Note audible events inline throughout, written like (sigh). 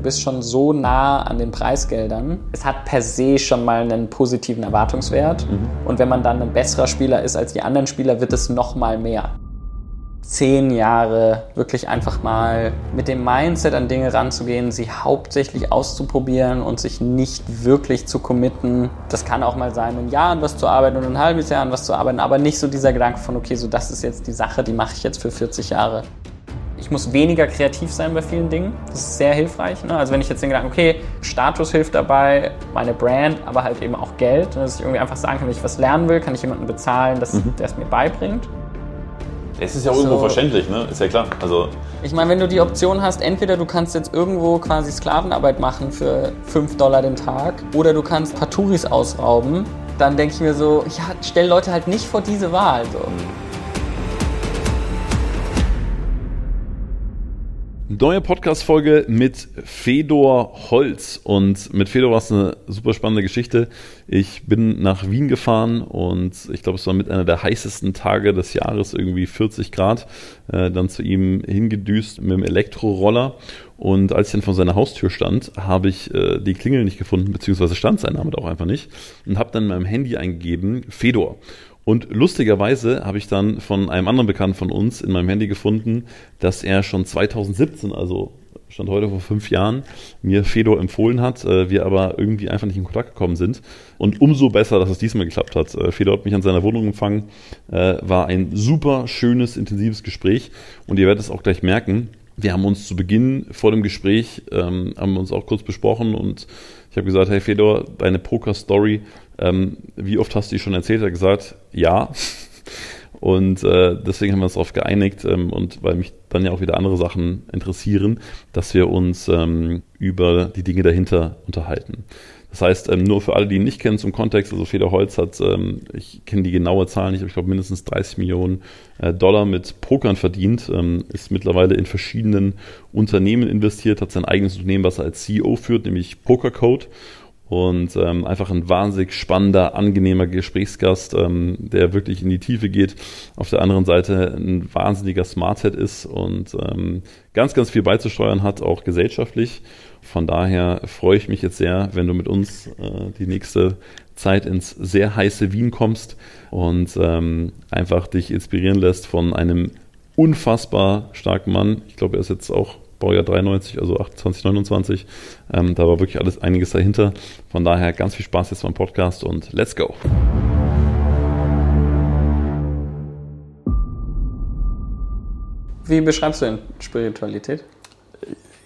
du bist schon so nah an den Preisgeldern. Es hat per se schon mal einen positiven Erwartungswert. Mhm. Und wenn man dann ein besserer Spieler ist als die anderen Spieler, wird es noch mal mehr zehn Jahre wirklich einfach mal mit dem Mindset an Dinge ranzugehen, sie hauptsächlich auszuprobieren und sich nicht wirklich zu committen. Das kann auch mal sein, ein Jahr an was zu arbeiten und ein halbes Jahr an was zu arbeiten, aber nicht so dieser Gedanke von, okay, so das ist jetzt die Sache, die mache ich jetzt für 40 Jahre. Ich muss weniger kreativ sein bei vielen Dingen. Das ist sehr hilfreich. Ne? Also wenn ich jetzt den Gedanken, okay, Status hilft dabei, meine Brand, aber halt eben auch Geld, dass ich irgendwie einfach sagen kann, wenn ich was lernen will, kann ich jemanden bezahlen, dass, mhm. der es mir beibringt. Es ist ja auch so. irgendwo verständlich, ne? Ist ja klar. Also ich meine, wenn du die Option hast, entweder du kannst jetzt irgendwo quasi Sklavenarbeit machen für 5 Dollar den Tag oder du kannst Paturis ausrauben, dann denke ich mir so, ja, stell Leute halt nicht vor diese Wahl. So. Mhm. Neue Podcast-Folge mit Fedor Holz. Und mit Fedor war es eine super spannende Geschichte. Ich bin nach Wien gefahren und ich glaube, es war mit einer der heißesten Tage des Jahres, irgendwie 40 Grad, äh, dann zu ihm hingedüst mit dem Elektroroller. Und als ich dann vor seiner Haustür stand, habe ich äh, die Klingel nicht gefunden, beziehungsweise stand sein Name auch einfach nicht. Und habe dann in meinem Handy eingegeben, Fedor. Und lustigerweise habe ich dann von einem anderen Bekannten von uns in meinem Handy gefunden, dass er schon 2017, also stand heute vor fünf Jahren, mir Fedor empfohlen hat, äh, wir aber irgendwie einfach nicht in Kontakt gekommen sind. Und umso besser, dass es diesmal geklappt hat. Äh, Fedor hat mich an seiner Wohnung empfangen, äh, war ein super schönes, intensives Gespräch und ihr werdet es auch gleich merken. Wir haben uns zu Beginn vor dem Gespräch, ähm, haben uns auch kurz besprochen und ich habe gesagt, hey Fedor, deine Poker-Story, ähm, wie oft hast du die schon erzählt? Er hat gesagt, ja. Und äh, deswegen haben wir uns darauf geeinigt ähm, und weil mich dann ja auch wieder andere Sachen interessieren, dass wir uns ähm, über die Dinge dahinter unterhalten. Das heißt, ähm, nur für alle, die ihn nicht kennen zum Kontext, also Feder Holz hat, ähm, ich kenne die genaue Zahl nicht, aber ich glaube mindestens 30 Millionen äh, Dollar mit Pokern verdient, ähm, ist mittlerweile in verschiedenen Unternehmen investiert, hat sein eigenes Unternehmen, was er als CEO führt, nämlich Pokercode und ähm, einfach ein wahnsinnig spannender, angenehmer Gesprächsgast, ähm, der wirklich in die Tiefe geht. Auf der anderen Seite ein wahnsinniger Smarthead ist und ähm, ganz, ganz viel beizusteuern hat, auch gesellschaftlich. Von daher freue ich mich jetzt sehr, wenn du mit uns äh, die nächste Zeit ins sehr heiße Wien kommst und ähm, einfach dich inspirieren lässt von einem unfassbar starken Mann. Ich glaube, er ist jetzt auch Baujahr 93, also 28, 29. Ähm, da war wirklich alles einiges dahinter. Von daher ganz viel Spaß jetzt beim Podcast und let's go. Wie beschreibst du denn Spiritualität?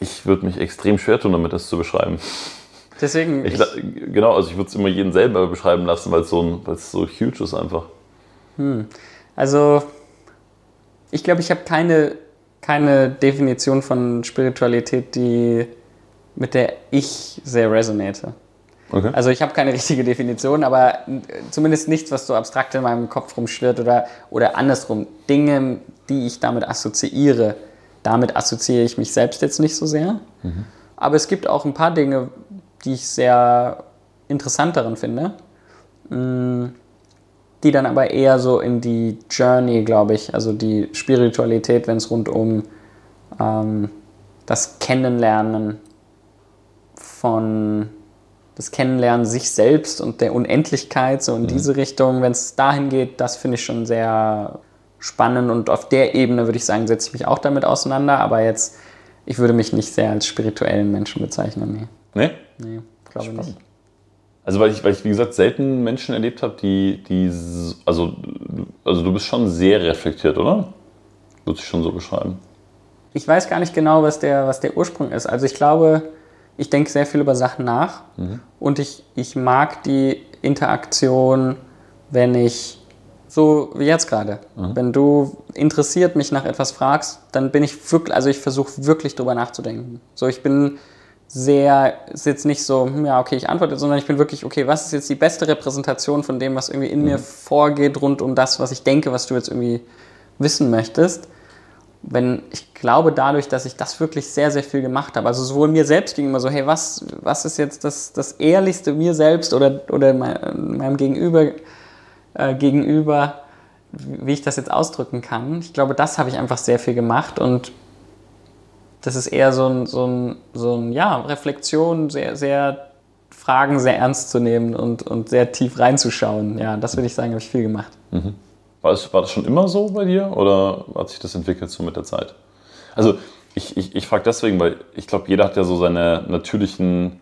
Ich würde mich extrem schwer tun, damit das zu beschreiben. Deswegen. Ich, ich, genau, also ich würde es immer jeden selber beschreiben lassen, weil es so, so huge ist einfach. Hm. Also, ich glaube, ich habe keine keine Definition von Spiritualität, die mit der ich sehr resonate. Okay. Also ich habe keine richtige Definition, aber zumindest nichts, was so abstrakt in meinem Kopf rumschwirrt oder, oder andersrum. Dinge, die ich damit assoziiere, damit assoziiere ich mich selbst jetzt nicht so sehr. Mhm. Aber es gibt auch ein paar Dinge, die ich sehr interessant darin finde. Mm, die dann aber eher so in die Journey, glaube ich, also die Spiritualität, wenn es rund um ähm, das Kennenlernen von das Kennenlernen sich selbst und der Unendlichkeit, so in mhm. diese Richtung, wenn es dahin geht, das finde ich schon sehr spannend und auf der Ebene würde ich sagen, setze ich mich auch damit auseinander, aber jetzt, ich würde mich nicht sehr als spirituellen Menschen bezeichnen. Nee? Nee, nee glaube nicht. Also weil ich, weil ich, wie gesagt, selten Menschen erlebt habe, die, die also, also du bist schon sehr reflektiert, oder? Würde ich schon so beschreiben. Ich weiß gar nicht genau, was der, was der Ursprung ist. Also ich glaube, ich denke sehr viel über Sachen nach mhm. und ich, ich mag die Interaktion, wenn ich, so wie jetzt gerade, mhm. wenn du interessiert mich nach etwas fragst, dann bin ich wirklich, also ich versuche wirklich drüber nachzudenken. So, ich bin sehr, ist jetzt nicht so, hm, ja, okay, ich antworte, sondern ich bin wirklich, okay, was ist jetzt die beste Repräsentation von dem, was irgendwie in mhm. mir vorgeht, rund um das, was ich denke, was du jetzt irgendwie wissen möchtest. Wenn, ich glaube dadurch, dass ich das wirklich sehr, sehr viel gemacht habe, also sowohl mir selbst gegenüber so, hey, was, was ist jetzt das, das Ehrlichste mir selbst oder, oder meinem Gegenüber, äh, gegenüber, wie ich das jetzt ausdrücken kann. Ich glaube, das habe ich einfach sehr viel gemacht und das ist eher so ein, so ein, so ein ja, Reflexion, sehr, sehr Fragen sehr ernst zu nehmen und, und sehr tief reinzuschauen. Ja, das würde ich sagen, habe ich viel gemacht. Mhm. War, das, war das schon immer so bei dir oder hat sich das entwickelt so mit der Zeit? Also ich, ich, ich frage deswegen, weil ich glaube, jeder hat ja so seine natürlichen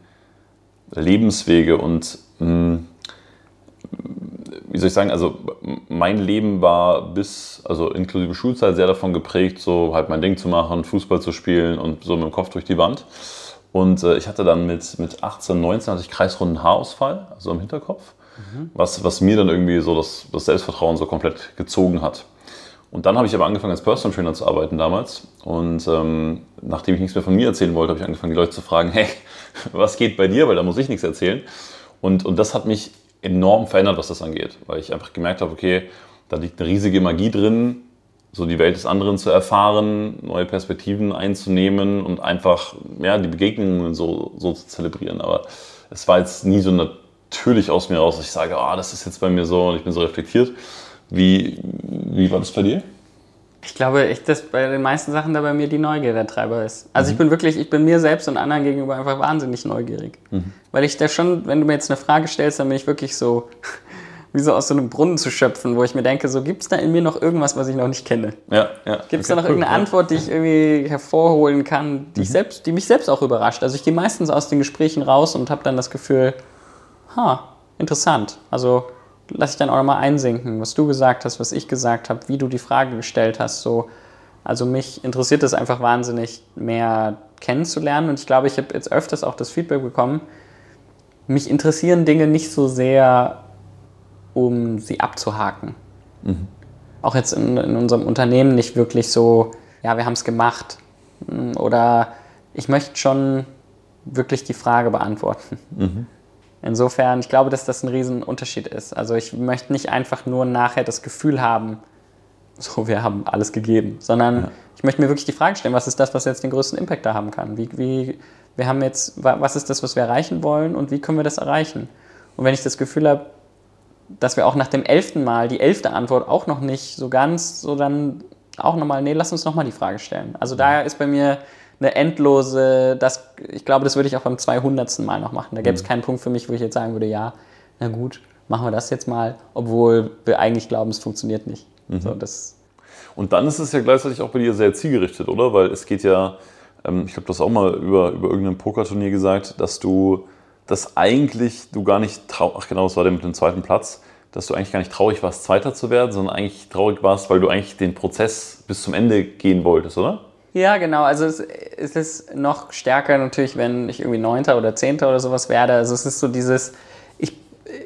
Lebenswege und mh, hm, wie soll ich sagen, also mein Leben war bis, also inklusive Schulzeit, sehr davon geprägt, so halt mein Ding zu machen, Fußball zu spielen und so mit dem Kopf durch die Wand. Und äh, ich hatte dann mit, mit 18, 19 hatte ich kreisrunden Haarausfall, also im Hinterkopf, mhm. was, was mir dann irgendwie so das, das Selbstvertrauen so komplett gezogen hat. Und dann habe ich aber angefangen als Personal Trainer zu arbeiten damals. Und ähm, nachdem ich nichts mehr von mir erzählen wollte, habe ich angefangen, die Leute zu fragen, (laughs) hey, was geht bei dir? Weil da muss ich nichts erzählen. Und, und das hat mich enorm verändert, was das angeht. Weil ich einfach gemerkt habe, okay, da liegt eine riesige Magie drin, so die Welt des anderen zu erfahren, neue Perspektiven einzunehmen und einfach ja, die Begegnungen so, so zu zelebrieren. Aber es war jetzt nie so natürlich aus mir raus, dass ich sage, oh, das ist jetzt bei mir so und ich bin so reflektiert, wie, wie war das bei dir? Ich glaube echt, dass bei den meisten Sachen da bei mir die Neugier der Treiber ist. Also mhm. ich bin wirklich, ich bin mir selbst und anderen gegenüber einfach wahnsinnig neugierig. Mhm. Weil ich da schon, wenn du mir jetzt eine Frage stellst, dann bin ich wirklich so, (laughs) wie so aus so einem Brunnen zu schöpfen, wo ich mir denke, so gibt es da in mir noch irgendwas, was ich noch nicht kenne? Ja, ja. Gibt es okay, da noch cool, irgendeine ja. Antwort, die ich irgendwie hervorholen kann, die, mhm. ich selbst, die mich selbst auch überrascht? Also ich gehe meistens aus den Gesprächen raus und habe dann das Gefühl, ha, interessant. Also lass ich dann auch nochmal einsinken, was du gesagt hast, was ich gesagt habe, wie du die Frage gestellt hast. So. Also mich interessiert es einfach wahnsinnig, mehr kennenzulernen. Und ich glaube, ich habe jetzt öfters auch das Feedback bekommen, mich interessieren Dinge nicht so sehr, um sie abzuhaken. Mhm. Auch jetzt in, in unserem Unternehmen nicht wirklich so, ja, wir haben es gemacht. Oder ich möchte schon wirklich die Frage beantworten. Mhm. Insofern, ich glaube, dass das ein Riesenunterschied ist. Also ich möchte nicht einfach nur nachher das Gefühl haben, so, wir haben alles gegeben, sondern ja. ich möchte mir wirklich die Frage stellen, was ist das, was jetzt den größten Impact da haben kann? Wie, wie, wir haben jetzt, was ist das, was wir erreichen wollen und wie können wir das erreichen? Und wenn ich das Gefühl habe, dass wir auch nach dem elften Mal die elfte Antwort auch noch nicht so ganz, so dann auch nochmal, nee, lass uns nochmal die Frage stellen. Also da ist bei mir eine endlose, das, ich glaube, das würde ich auch beim 200. Mal noch machen. Da gäbe es mhm. keinen Punkt für mich, wo ich jetzt sagen würde, ja, na gut, machen wir das jetzt mal, obwohl wir eigentlich glauben, es funktioniert nicht. Mhm. So, das und dann ist es ja gleichzeitig auch bei dir sehr zielgerichtet, oder? Weil es geht ja, ähm, ich glaube, du hast auch mal über, über irgendein Pokerturnier gesagt, dass du das eigentlich du gar nicht traurig, ach genau, das war der mit dem zweiten Platz, dass du eigentlich gar nicht traurig warst, Zweiter zu werden, sondern eigentlich traurig warst, weil du eigentlich den Prozess bis zum Ende gehen wolltest, oder? Ja, genau. Also es, es ist noch stärker natürlich, wenn ich irgendwie Neunter oder Zehnter oder sowas werde. Also es ist so dieses, ich,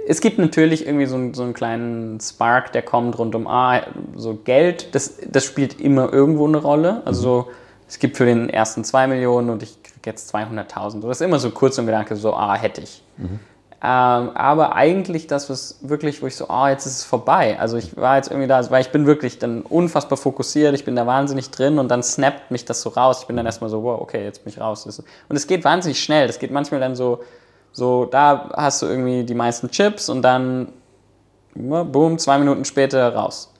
es gibt natürlich irgendwie so, so einen kleinen Spark, der kommt rund um, ah, so Geld, das, das spielt immer irgendwo eine Rolle. Also mhm. es gibt für den ersten zwei Millionen und ich kriege jetzt 200.000. Das ist immer so kurz im Gedanke, so, ah, hätte ich. Mhm. Ähm, aber eigentlich das, was wirklich, wo ich so, oh, jetzt ist es vorbei. Also ich war jetzt irgendwie da, weil ich bin wirklich dann unfassbar fokussiert, ich bin da wahnsinnig drin und dann snappt mich das so raus. Ich bin dann erstmal so, wow, okay, jetzt bin ich raus. Und es geht wahnsinnig schnell. Das geht manchmal dann so, so, da hast du irgendwie die meisten Chips und dann, boom, zwei Minuten später raus.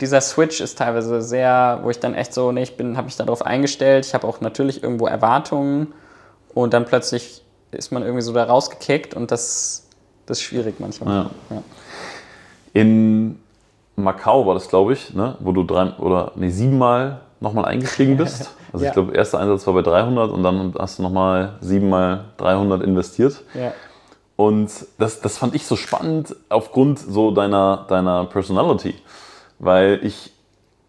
Dieser Switch ist teilweise sehr, wo ich dann echt so, nee, ich bin, habe mich darauf eingestellt. Ich habe auch natürlich irgendwo Erwartungen und dann plötzlich ist man irgendwie so da rausgekickt und das, das ist schwierig manchmal. Ja. Ja. In Macau war das, glaube ich, ne? wo du drei oder nee, siebenmal nochmal eingestiegen (laughs) bist. Also ja. ich glaube, erster Einsatz war bei 300 und dann hast du nochmal siebenmal 300 investiert. Und das, das fand ich so spannend aufgrund so deiner, deiner Personality. Weil ich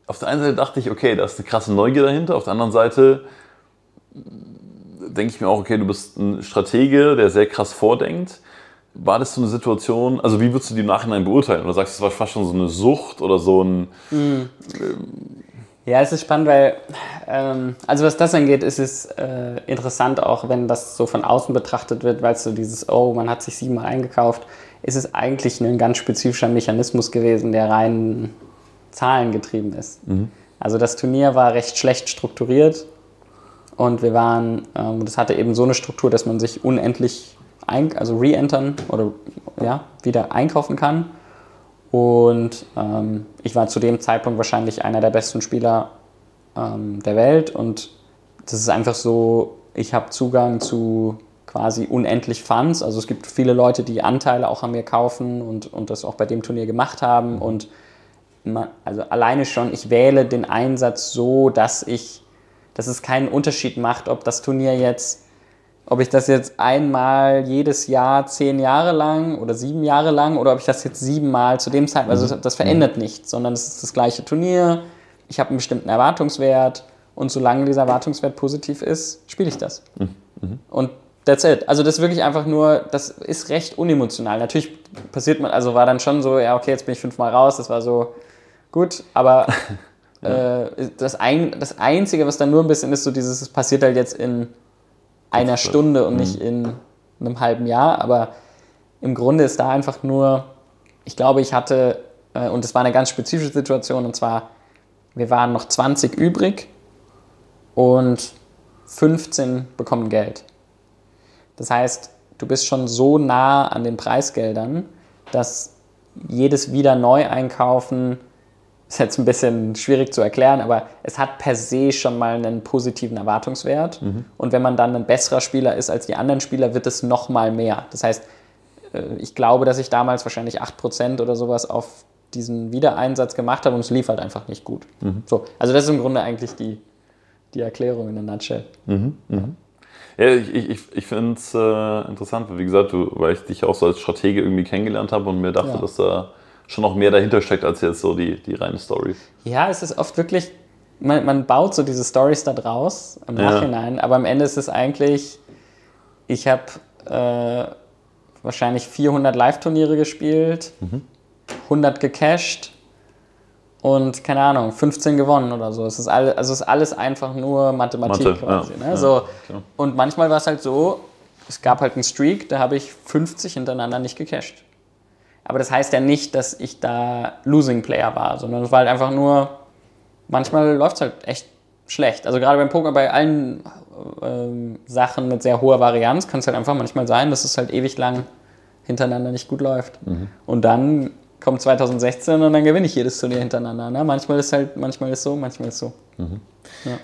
auf der einen Seite dachte ich, okay, da ist eine krasse Neugier dahinter. Auf der anderen Seite denke ich mir auch, okay, du bist ein Stratege, der sehr krass vordenkt. War das so eine Situation, also wie würdest du die im Nachhinein beurteilen? Oder sagst du, es war fast schon so eine Sucht oder so ein... Mhm. ja, es ist spannend, weil, ähm, also was das angeht, ist es äh, interessant auch, wenn das so von außen betrachtet wird, weil es so dieses, oh, man hat sich siebenmal eingekauft, ist es eigentlich ein ganz spezifischer Mechanismus gewesen, der rein zahlengetrieben ist. Mhm. Also das Turnier war recht schlecht strukturiert und wir waren, ähm, das hatte eben so eine Struktur, dass man sich unendlich also re-entern oder ja, wieder einkaufen kann. Und ähm, ich war zu dem Zeitpunkt wahrscheinlich einer der besten Spieler ähm, der Welt und das ist einfach so, ich habe Zugang zu quasi unendlich Funds. Also es gibt viele Leute, die Anteile auch an mir kaufen und, und das auch bei dem Turnier gemacht haben. Und man, also alleine schon, ich wähle den Einsatz so, dass ich, dass es keinen Unterschied macht, ob das Turnier jetzt, ob ich das jetzt einmal jedes Jahr zehn Jahre lang oder sieben Jahre lang oder ob ich das jetzt siebenmal zu dem Zeitpunkt, also das verändert nichts, sondern es ist das gleiche Turnier. Ich habe einen bestimmten Erwartungswert und solange dieser Erwartungswert positiv ist, spiele ich das. Mhm. Und That's it. Also das ist wirklich einfach nur, das ist recht unemotional. Natürlich passiert man, also war dann schon so, ja, okay, jetzt bin ich fünfmal raus, das war so gut, aber (laughs) ja. äh, das, ein, das Einzige, was dann nur ein bisschen ist, so dieses, es passiert halt jetzt in einer Stunde und mhm. nicht in einem halben Jahr, aber im Grunde ist da einfach nur, ich glaube, ich hatte, äh, und es war eine ganz spezifische Situation, und zwar, wir waren noch 20 übrig und 15 bekommen Geld. Das heißt, du bist schon so nah an den Preisgeldern, dass jedes wieder Neueinkaufen ist jetzt ein bisschen schwierig zu erklären, aber es hat per se schon mal einen positiven Erwartungswert. Mhm. Und wenn man dann ein besserer Spieler ist als die anderen Spieler, wird es noch mal mehr. Das heißt, äh, ich glaube, dass ich damals wahrscheinlich 8% oder sowas auf diesen Wiedereinsatz gemacht habe und es lief halt einfach nicht gut. Mhm. So, also das ist im Grunde eigentlich die, die Erklärung in der Nutshell. Mhm. mhm. Ja, ich, ich, ich finde es äh, interessant, wie gesagt, du, weil ich dich auch so als Stratege irgendwie kennengelernt habe und mir dachte, ja. dass da schon noch mehr dahinter steckt als jetzt so die, die reine Story. Ja, es ist oft wirklich, man, man baut so diese Stories da draus im Nachhinein, ja. aber am Ende ist es eigentlich, ich habe äh, wahrscheinlich 400 Live-Turniere gespielt, mhm. 100 gecached und keine Ahnung, 15 gewonnen oder so. Es ist alles, also es ist alles einfach nur Mathematik Mathe, quasi. Ja, ne? so. Ja, und manchmal war es halt so, es gab halt einen Streak, da habe ich 50 hintereinander nicht gecasht. Aber das heißt ja nicht, dass ich da Losing Player war, sondern es war halt einfach nur, manchmal läuft es halt echt schlecht. Also gerade beim Poker, bei allen ähm, Sachen mit sehr hoher Varianz kann es halt einfach manchmal sein, dass es halt ewig lang hintereinander nicht gut läuft. Mhm. Und dann kommt 2016 und dann gewinne ich jedes Turnier hintereinander. Ne? Manchmal ist halt, manchmal ist so, manchmal ist so. Mhm. Ja.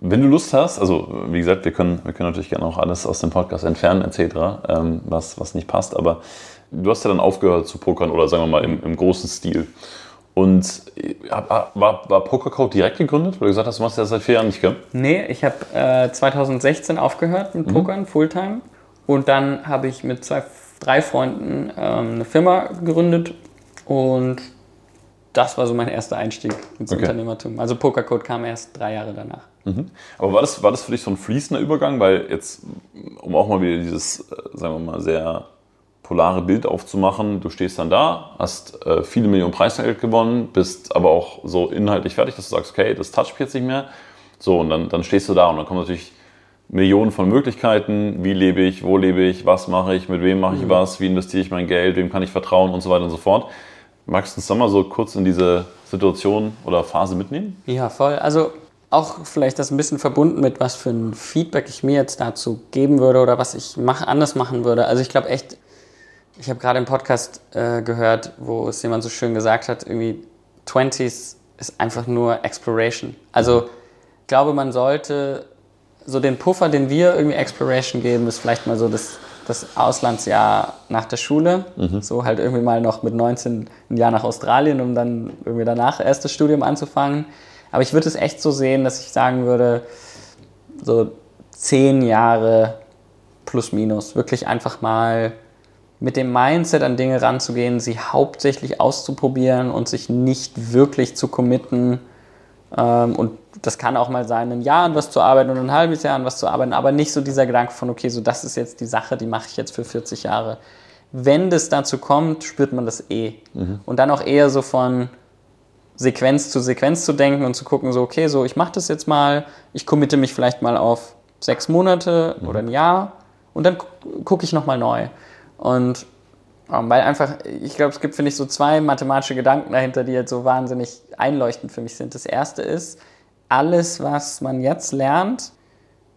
Wenn du Lust hast, also wie gesagt, wir können, wir können natürlich gerne auch alles aus dem Podcast entfernen, etc., ähm, was, was nicht passt, aber du hast ja dann aufgehört zu pokern oder sagen wir mal im, im großen Stil. Und äh, war, war Pokercode direkt gegründet, weil du gesagt hast, du machst das seit vier Jahren nicht, gell? Nee, ich habe äh, 2016 aufgehört mit mhm. Pokern, mhm. Fulltime. Und dann habe ich mit zwei, drei Freunden ähm, eine Firma gegründet und das war so mein erster Einstieg ins okay. Unternehmertum. Also Pokercode kam erst drei Jahre danach. Mhm. Aber war das, war das für dich so ein fließender Übergang? Weil jetzt, um auch mal wieder dieses, äh, sagen wir mal, sehr polare Bild aufzumachen, du stehst dann da, hast äh, viele Millionen Preisgeld gewonnen, bist aber auch so inhaltlich fertig, dass du sagst, okay, das toucht mich jetzt nicht mehr. So, und dann, dann stehst du da und dann kommen natürlich Millionen von Möglichkeiten. Wie lebe ich, wo lebe ich, was mache ich, mit wem mache ich mhm. was, wie investiere ich mein Geld, wem kann ich vertrauen und so weiter und so fort. Magst du uns da mal so kurz in diese Situation oder Phase mitnehmen? Ja, voll. Also auch vielleicht das ein bisschen verbunden mit, was für ein Feedback ich mir jetzt dazu geben würde oder was ich mach, anders machen würde. Also ich glaube echt, ich habe gerade einen Podcast äh, gehört, wo es jemand so schön gesagt hat, irgendwie 20s ist einfach nur Exploration. Also ich glaube, man sollte so den Puffer, den wir irgendwie Exploration geben, ist vielleicht mal so das das Auslandsjahr nach der Schule. Mhm. So halt irgendwie mal noch mit 19 ein Jahr nach Australien, um dann irgendwie danach erstes Studium anzufangen. Aber ich würde es echt so sehen, dass ich sagen würde, so zehn Jahre plus minus. Wirklich einfach mal mit dem Mindset an Dinge ranzugehen, sie hauptsächlich auszuprobieren und sich nicht wirklich zu committen. Ähm, und das kann auch mal sein, ein Jahr an was zu arbeiten und ein halbes Jahr an was zu arbeiten, aber nicht so dieser Gedanke von, okay, so das ist jetzt die Sache, die mache ich jetzt für 40 Jahre. Wenn das dazu kommt, spürt man das eh. Mhm. Und dann auch eher so von Sequenz zu Sequenz zu denken und zu gucken, so, okay, so ich mache das jetzt mal, ich committe mich vielleicht mal auf sechs Monate mhm. oder ein Jahr und dann gucke ich nochmal neu. Und ähm, weil einfach, ich glaube, es gibt, finde ich, so zwei mathematische Gedanken dahinter, die jetzt so wahnsinnig einleuchtend für mich sind. Das erste ist, alles, was man jetzt lernt,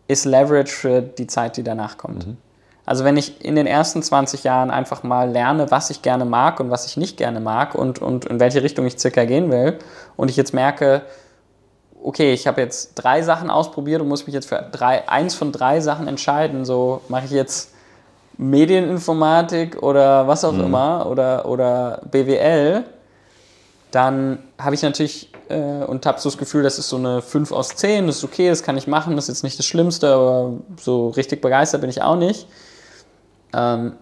ist Leverage für die Zeit, die danach kommt. Mhm. Also wenn ich in den ersten 20 Jahren einfach mal lerne, was ich gerne mag und was ich nicht gerne mag und, und in welche Richtung ich circa gehen will und ich jetzt merke, okay, ich habe jetzt drei Sachen ausprobiert und muss mich jetzt für drei, eins von drei Sachen entscheiden. So mache ich jetzt Medieninformatik oder was auch mhm. immer oder, oder BWL, dann habe ich natürlich äh, und habe so das Gefühl, das ist so eine 5 aus 10, das ist okay, das kann ich machen, das ist jetzt nicht das Schlimmste, aber so richtig begeistert bin ich auch nicht. Ähm,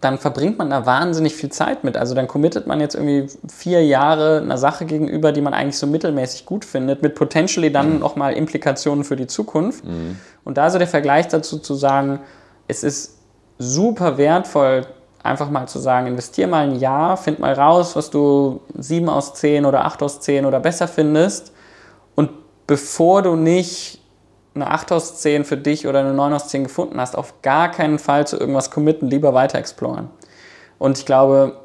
dann verbringt man da wahnsinnig viel Zeit mit. Also dann committet man jetzt irgendwie vier Jahre einer Sache gegenüber, die man eigentlich so mittelmäßig gut findet, mit potentially dann mhm. nochmal Implikationen für die Zukunft. Mhm. Und da so der Vergleich dazu zu sagen, es ist super wertvoll, einfach mal zu sagen, investier mal ein Jahr, find mal raus, was du sieben aus zehn oder acht aus zehn oder besser findest. Und bevor du nicht eine 8 aus 10 für dich oder eine 9 aus 10 gefunden hast, auf gar keinen Fall zu irgendwas committen, lieber weiter exploren. Und ich glaube,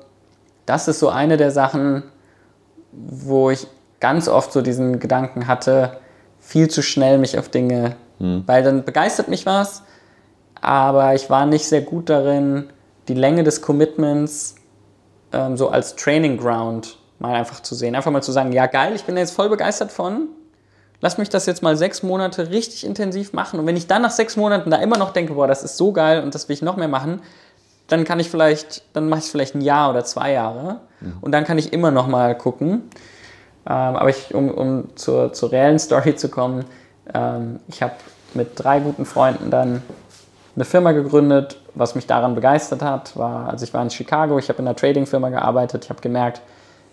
das ist so eine der Sachen, wo ich ganz oft so diesen Gedanken hatte, viel zu schnell mich auf Dinge, hm. weil dann begeistert mich was, aber ich war nicht sehr gut darin, die Länge des Commitments ähm, so als Training Ground mal einfach zu sehen. Einfach mal zu sagen, ja geil, ich bin jetzt voll begeistert von, lass mich das jetzt mal sechs Monate richtig intensiv machen. Und wenn ich dann nach sechs Monaten da immer noch denke, boah, das ist so geil und das will ich noch mehr machen, dann kann ich vielleicht, dann mache ich es vielleicht ein Jahr oder zwei Jahre. Mhm. Und dann kann ich immer noch mal gucken. Ähm, aber ich, um, um zur, zur reellen Story zu kommen, ähm, ich habe mit drei guten Freunden dann eine Firma gegründet. Was mich daran begeistert hat, war, also ich war in Chicago, ich habe in einer Trading-Firma gearbeitet, ich habe gemerkt,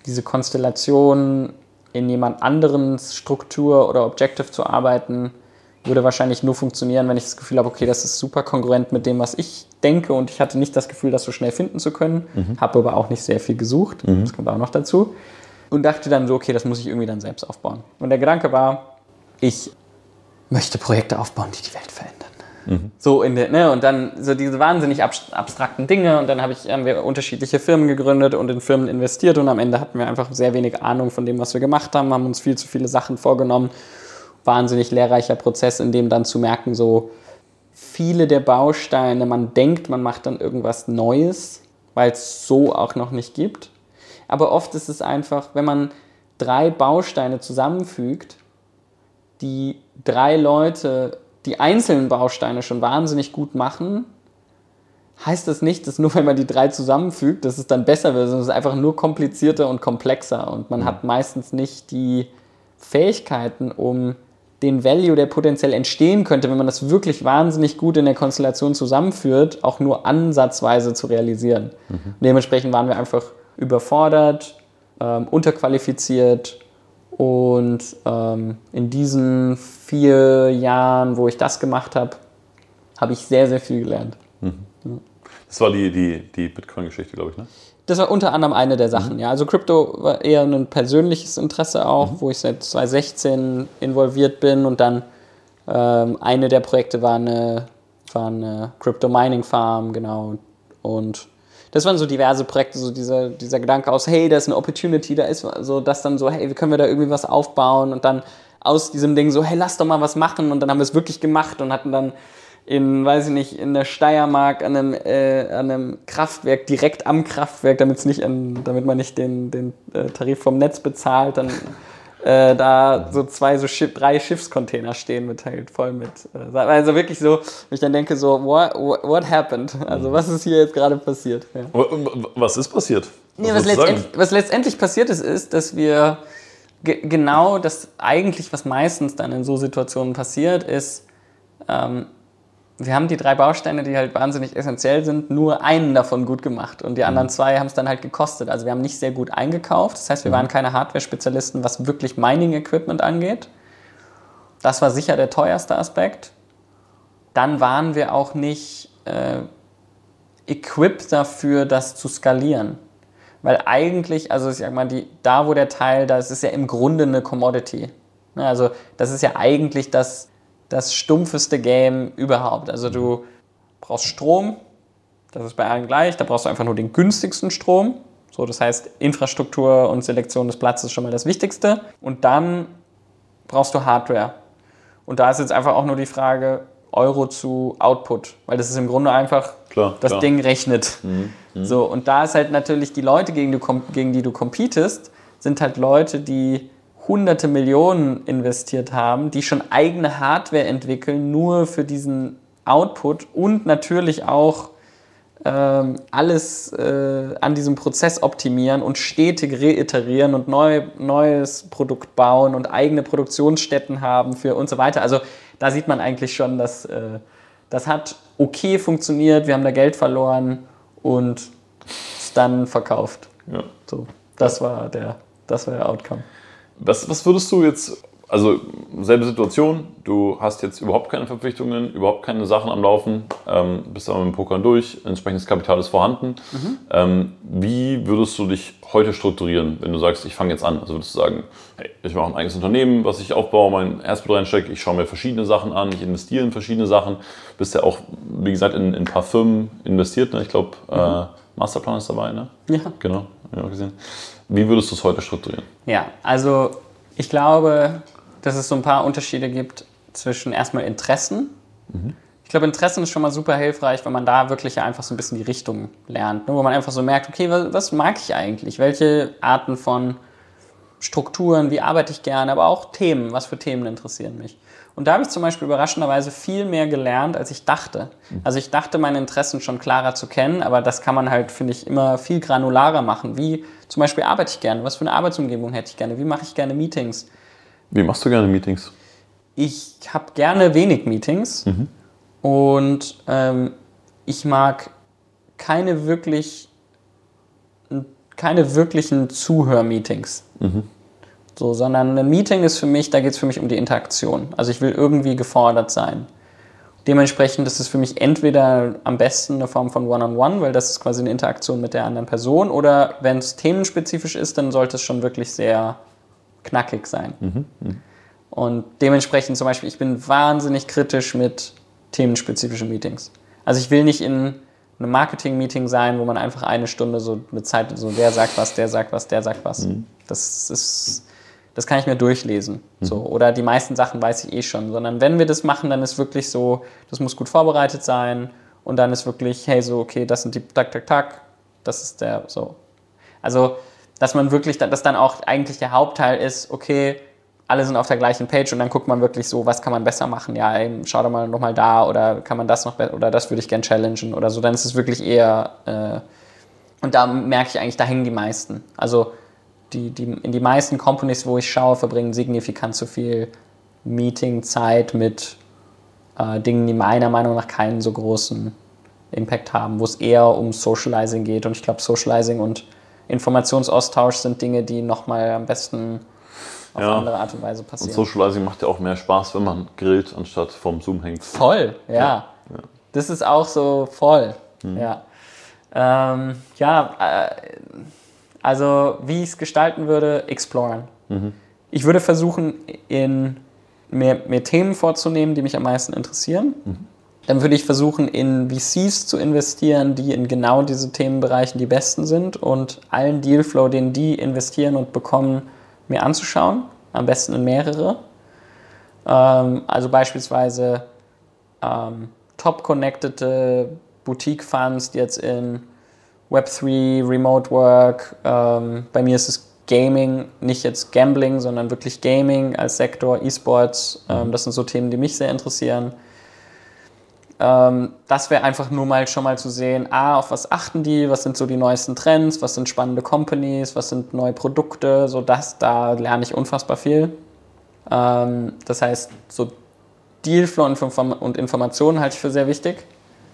diese Konstellation in jemand anderen Struktur oder Objective zu arbeiten, würde wahrscheinlich nur funktionieren, wenn ich das Gefühl habe, okay, das ist super kongruent mit dem, was ich denke und ich hatte nicht das Gefühl, das so schnell finden zu können, mhm. habe aber auch nicht sehr viel gesucht, mhm. das kommt auch noch dazu und dachte dann so, okay, das muss ich irgendwie dann selbst aufbauen. Und der Gedanke war, ich möchte Projekte aufbauen, die die Welt verändern. So in der, ne, und dann so diese wahnsinnig abstrakten Dinge und dann habe ich, haben wir unterschiedliche Firmen gegründet und in Firmen investiert und am Ende hatten wir einfach sehr wenig Ahnung von dem, was wir gemacht haben, haben uns viel zu viele Sachen vorgenommen. Wahnsinnig lehrreicher Prozess, in dem dann zu merken, so viele der Bausteine, man denkt, man macht dann irgendwas Neues, weil es so auch noch nicht gibt. Aber oft ist es einfach, wenn man drei Bausteine zusammenfügt, die drei Leute die einzelnen Bausteine schon wahnsinnig gut machen, heißt das nicht, dass nur wenn man die drei zusammenfügt, dass es dann besser wird, sondern es ist einfach nur komplizierter und komplexer und man mhm. hat meistens nicht die Fähigkeiten, um den Value, der potenziell entstehen könnte, wenn man das wirklich wahnsinnig gut in der Konstellation zusammenführt, auch nur ansatzweise zu realisieren. Mhm. Dementsprechend waren wir einfach überfordert, ähm, unterqualifiziert und ähm, in diesen vier Jahren, wo ich das gemacht habe, habe ich sehr, sehr viel gelernt. Mhm. Das war die, die, die Bitcoin-Geschichte, glaube ich, ne? Das war unter anderem eine der Sachen, mhm. ja. Also Krypto war eher ein persönliches Interesse auch, mhm. wo ich seit 2016 involviert bin und dann ähm, eine der Projekte war eine, war eine Crypto Mining Farm, genau. Und das waren so diverse Projekte, so dieser, dieser Gedanke aus, hey, da ist eine Opportunity, da ist so, das dann so, hey, wie können wir da irgendwie was aufbauen? Und dann aus diesem Ding so, hey, lass doch mal was machen. Und dann haben wir es wirklich gemacht und hatten dann in, weiß ich nicht, in der Steiermark an einem, äh, an einem Kraftwerk, direkt am Kraftwerk, damit nicht an, damit man nicht den, den äh, Tarif vom Netz bezahlt, dann äh, da so zwei, so Schiff, drei Schiffscontainer stehen mit halt voll mit. Äh, also wirklich so, ich dann denke so, what, what happened? Also was ist hier jetzt gerade passiert? Ja. Was ist passiert? Was, ja, was, letztendlich, was, letztendlich, passiert ist, ist, dass wir genau das eigentlich, was meistens dann in so Situationen passiert, ist, ähm, wir haben die drei Bausteine, die halt wahnsinnig essentiell sind, nur einen davon gut gemacht und die anderen mhm. zwei haben es dann halt gekostet. Also wir haben nicht sehr gut eingekauft. Das heißt, wir mhm. waren keine Hardware-Spezialisten, was wirklich Mining-Equipment angeht. Das war sicher der teuerste Aspekt. Dann waren wir auch nicht äh, equipped dafür, das zu skalieren. Weil eigentlich, also ich sag mal, die, da wo der Teil, das ist ja im Grunde eine Commodity. Ne, also das ist ja eigentlich das, das stumpfeste Game überhaupt. Also du brauchst Strom, das ist bei allen gleich, da brauchst du einfach nur den günstigsten Strom. So, das heißt, Infrastruktur und Selektion des Platzes ist schon mal das Wichtigste. Und dann brauchst du Hardware. Und da ist jetzt einfach auch nur die Frage, Euro zu Output, weil das ist im Grunde einfach, klar, das klar. Ding rechnet. Mhm, mh. So, und da ist halt natürlich die Leute, gegen, du, gegen die du competest, sind halt Leute, die hunderte Millionen investiert haben, die schon eigene Hardware entwickeln, nur für diesen Output und natürlich auch ähm, alles äh, an diesem Prozess optimieren und stetig reiterieren und neu, neues Produkt bauen und eigene Produktionsstätten haben für und so weiter. Also da sieht man eigentlich schon, dass äh, das hat okay funktioniert, wir haben da Geld verloren und es dann verkauft. Ja. So, das war der, das war der Outcome. Was, was würdest du jetzt also selbe Situation, du hast jetzt überhaupt keine Verpflichtungen, überhaupt keine Sachen am Laufen, ähm, bist aber mit dem Pokern durch, entsprechendes Kapital ist vorhanden. Mhm. Ähm, wie würdest du dich heute strukturieren, wenn du sagst, ich fange jetzt an? Also würdest du sagen, hey, ich mache ein eigenes Unternehmen, was ich aufbaue, mein Erstblut reinstecke, ich schaue mir verschiedene Sachen an, ich investiere in verschiedene Sachen, bist ja auch, wie gesagt, in, in ein paar Firmen investiert, ne? ich glaube, mhm. äh, Masterplan ist dabei, ne? Ja. Genau, ja, gesehen. Wie würdest du es heute strukturieren? Ja, also ich glaube, dass es so ein paar Unterschiede gibt zwischen erstmal Interessen. Mhm. Ich glaube, Interessen ist schon mal super hilfreich, wenn man da wirklich einfach so ein bisschen die Richtung lernt. Ne? Wo man einfach so merkt, okay, was, was mag ich eigentlich? Welche Arten von Strukturen, wie arbeite ich gerne, aber auch Themen, was für Themen interessieren mich. Und da habe ich zum Beispiel überraschenderweise viel mehr gelernt, als ich dachte. Mhm. Also ich dachte, meine Interessen schon klarer zu kennen, aber das kann man halt, finde ich, immer viel granularer machen. Wie zum Beispiel arbeite ich gerne? Was für eine Arbeitsumgebung hätte ich gerne? Wie mache ich gerne Meetings? Wie machst du gerne Meetings? Ich habe gerne wenig Meetings mhm. und ähm, ich mag keine wirklich keine wirklichen Zuhörmeetings. Mhm. So, sondern ein Meeting ist für mich, da geht es für mich um die Interaktion. Also ich will irgendwie gefordert sein. Dementsprechend ist es für mich entweder am besten eine Form von One-on-One, -on -One, weil das ist quasi eine Interaktion mit der anderen Person, oder wenn es themenspezifisch ist, dann sollte es schon wirklich sehr knackig sein. Mhm, mh. Und dementsprechend zum Beispiel, ich bin wahnsinnig kritisch mit themenspezifischen Meetings. Also ich will nicht in einem Marketing-Meeting sein, wo man einfach eine Stunde so eine Zeit, so der sagt was, der sagt was, der sagt was. Mhm. Das ist, das kann ich mir durchlesen. Mhm. So. Oder die meisten Sachen weiß ich eh schon. Sondern wenn wir das machen, dann ist wirklich so, das muss gut vorbereitet sein und dann ist wirklich, hey, so, okay, das sind die, tak, tak, tak, das ist der, so. Also dass man wirklich, dass dann auch eigentlich der Hauptteil ist, okay, alle sind auf der gleichen Page und dann guckt man wirklich so, was kann man besser machen. Ja, ey, schau doch mal nochmal da oder kann man das noch besser oder das würde ich gern challengen oder so. Dann ist es wirklich eher, äh, und da merke ich eigentlich, da hängen die meisten. Also die, die, in die meisten Companies, wo ich schaue, verbringen signifikant zu viel Meeting-Zeit mit äh, Dingen, die meiner Meinung nach keinen so großen Impact haben, wo es eher um Socializing geht. Und ich glaube, Socializing und Informationsaustausch sind Dinge, die nochmal am besten auf ja. andere Art und Weise passieren. Und Socializing macht ja auch mehr Spaß, wenn man grillt, anstatt vorm Zoom hängt. Voll, ja. ja. Das ist auch so voll, mhm. ja. Ähm, ja, äh, also wie ich es gestalten würde, exploren. Mhm. Ich würde versuchen, in mehr, mehr Themen vorzunehmen, die mich am meisten interessieren. Mhm dann würde ich versuchen, in VCs zu investieren, die in genau diese Themenbereichen die besten sind und allen Dealflow, den die investieren und bekommen, mir anzuschauen. Am besten in mehrere. Ähm, also beispielsweise ähm, top-connected Boutique-Funds, die jetzt in Web3, Remote Work, ähm, bei mir ist es Gaming, nicht jetzt Gambling, sondern wirklich Gaming als Sektor, E-Sports. Ähm, das sind so Themen, die mich sehr interessieren ähm, das wäre einfach nur mal schon mal zu sehen, ah, auf was achten die, was sind so die neuesten Trends, was sind spannende Companies, was sind neue Produkte, so das, da lerne ich unfassbar viel. Ähm, das heißt, so Dealflow und Informationen halte ich für sehr wichtig.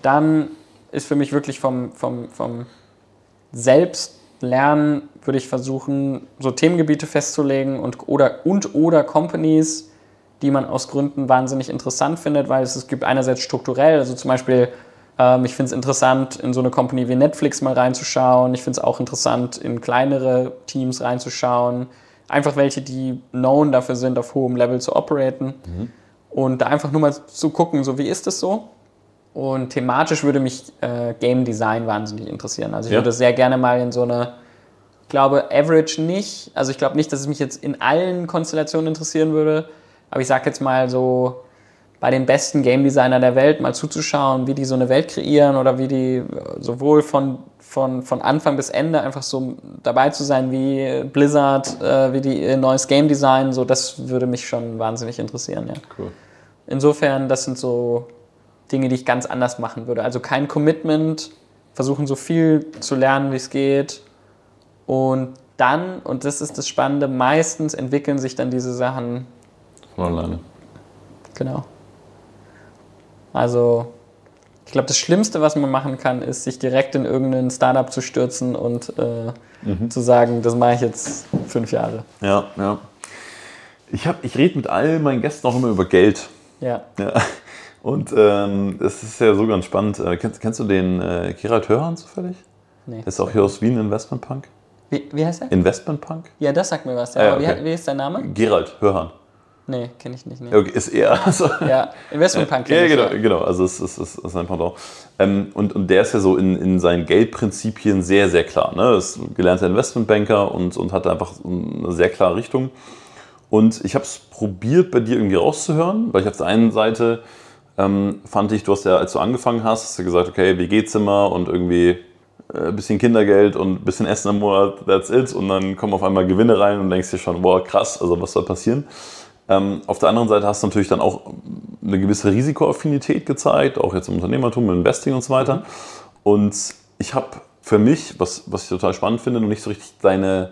Dann ist für mich wirklich vom, vom, vom Selbstlernen würde ich versuchen, so Themengebiete festzulegen und oder, und oder Companies die man aus Gründen wahnsinnig interessant findet, weil es, es gibt einerseits strukturell, also zum Beispiel, ähm, ich finde es interessant, in so eine Company wie Netflix mal reinzuschauen. Ich finde es auch interessant, in kleinere Teams reinzuschauen. Einfach welche, die known dafür sind, auf hohem Level zu operaten. Mhm. Und da einfach nur mal zu gucken, so wie ist das so? Und thematisch würde mich äh, Game Design wahnsinnig interessieren. Also ich ja. würde sehr gerne mal in so eine, ich glaube, Average nicht. Also ich glaube nicht, dass es mich jetzt in allen Konstellationen interessieren würde. Aber ich sage jetzt mal so bei den besten Game Designer der Welt mal zuzuschauen, wie die so eine Welt kreieren oder wie die sowohl von, von, von Anfang bis Ende einfach so dabei zu sein, wie Blizzard, äh, wie die ihr neues Game Design, so das würde mich schon wahnsinnig interessieren. Ja. Cool. Insofern, das sind so Dinge, die ich ganz anders machen würde. Also kein Commitment, versuchen so viel zu lernen, wie es geht. Und dann, und das ist das Spannende, meistens entwickeln sich dann diese Sachen von alleine. Genau. Also, ich glaube, das Schlimmste, was man machen kann, ist, sich direkt in irgendein Startup zu stürzen und äh, mhm. zu sagen, das mache ich jetzt fünf Jahre. Ja, ja. Ich, ich rede mit all meinen Gästen auch immer über Geld. Ja. ja. Und ähm, das ist ja so ganz spannend. Äh, kennst, kennst du den äh, Gerald Hörhan zufällig? Nee. Der ist auch hier aus Wien, Investment Punk. Wie, wie heißt er? Investment Punk. Ja, das sagt mir was. Ja. Ah, okay. wie, wie, ist dein Name? Gerald Hörhan. Nee, kenne ich nicht. Nee. Okay, ist eher. (laughs) Also, ja, Investment Punk. Ja, genau, genau. Also es ist, es ist ein Pendant. Ähm, und, und der ist ja so in, in seinen Geldprinzipien sehr, sehr klar. Ne? Ist gelernter Investmentbanker und, und hat einfach eine sehr klare Richtung. Und ich habe es probiert, bei dir irgendwie rauszuhören, weil ich auf der einen Seite ähm, fand ich, du hast ja, als du angefangen hast, hast du gesagt, okay, wie geht's immer und irgendwie ein äh, bisschen Kindergeld und ein bisschen Essen im Monat, that's it. Und dann kommen auf einmal Gewinne rein und denkst dir schon, boah, krass, also was soll passieren? Ähm, auf der anderen Seite hast du natürlich dann auch eine gewisse Risikoaffinität gezeigt, auch jetzt im Unternehmertum, im Investing und so weiter. Mhm. Und ich habe für mich, was, was ich total spannend finde, noch nicht so richtig deine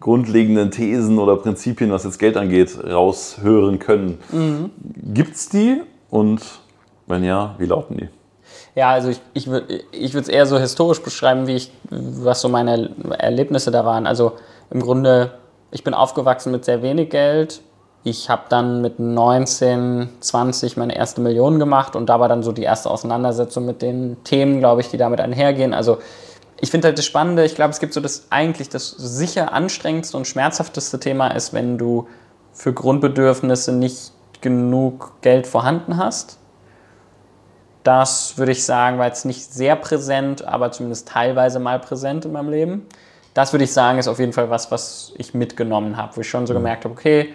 grundlegenden Thesen oder Prinzipien, was jetzt Geld angeht, raushören können. Mhm. Gibt es die? Und wenn ja, wie lauten die? Ja, also ich, ich würde es eher so historisch beschreiben, wie ich, was so meine Erlebnisse da waren. Also im Grunde ich bin aufgewachsen mit sehr wenig Geld. Ich habe dann mit 19, 20 meine erste Million gemacht und da war dann so die erste Auseinandersetzung mit den Themen, glaube ich, die damit einhergehen. Also ich finde halt das Spannende, ich glaube, es gibt so das eigentlich das sicher anstrengendste und schmerzhafteste Thema ist, wenn du für Grundbedürfnisse nicht genug Geld vorhanden hast. Das würde ich sagen, war jetzt nicht sehr präsent, aber zumindest teilweise mal präsent in meinem Leben das würde ich sagen, ist auf jeden Fall was, was ich mitgenommen habe, wo ich schon so mhm. gemerkt habe, okay,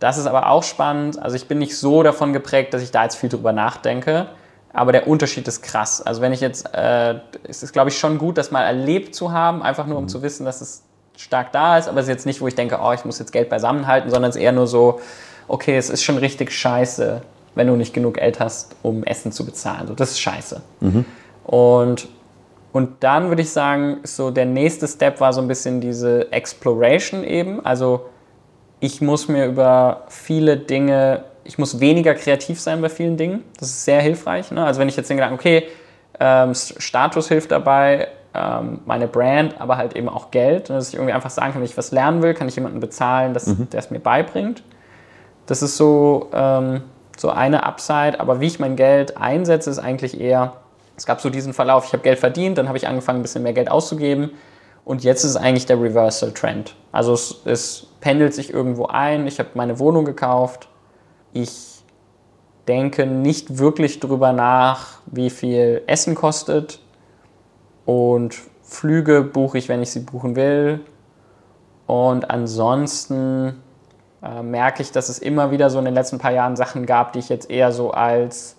das ist aber auch spannend. Also ich bin nicht so davon geprägt, dass ich da jetzt viel drüber nachdenke. Aber der Unterschied ist krass. Also wenn ich jetzt, äh, es ist glaube ich schon gut, das mal erlebt zu haben, einfach nur um mhm. zu wissen, dass es stark da ist. Aber es ist jetzt nicht, wo ich denke, oh, ich muss jetzt Geld beisammenhalten, sondern es ist eher nur so, okay, es ist schon richtig scheiße, wenn du nicht genug Geld hast, um Essen zu bezahlen. Also das ist scheiße. Mhm. Und und dann würde ich sagen, so der nächste Step war so ein bisschen diese Exploration eben. Also ich muss mir über viele Dinge, ich muss weniger kreativ sein bei vielen Dingen. Das ist sehr hilfreich. Ne? Also wenn ich jetzt den Gedanken, okay, ähm, Status hilft dabei, ähm, meine Brand, aber halt eben auch Geld. Dass ich irgendwie einfach sagen kann, wenn ich was lernen will, kann ich jemanden bezahlen, dass, mhm. der es mir beibringt. Das ist so, ähm, so eine Upside. Aber wie ich mein Geld einsetze, ist eigentlich eher es gab so diesen Verlauf, ich habe Geld verdient, dann habe ich angefangen, ein bisschen mehr Geld auszugeben. Und jetzt ist es eigentlich der Reversal-Trend. Also es, es pendelt sich irgendwo ein. Ich habe meine Wohnung gekauft. Ich denke nicht wirklich drüber nach, wie viel Essen kostet. Und Flüge buche ich, wenn ich sie buchen will. Und ansonsten äh, merke ich, dass es immer wieder so in den letzten paar Jahren Sachen gab, die ich jetzt eher so als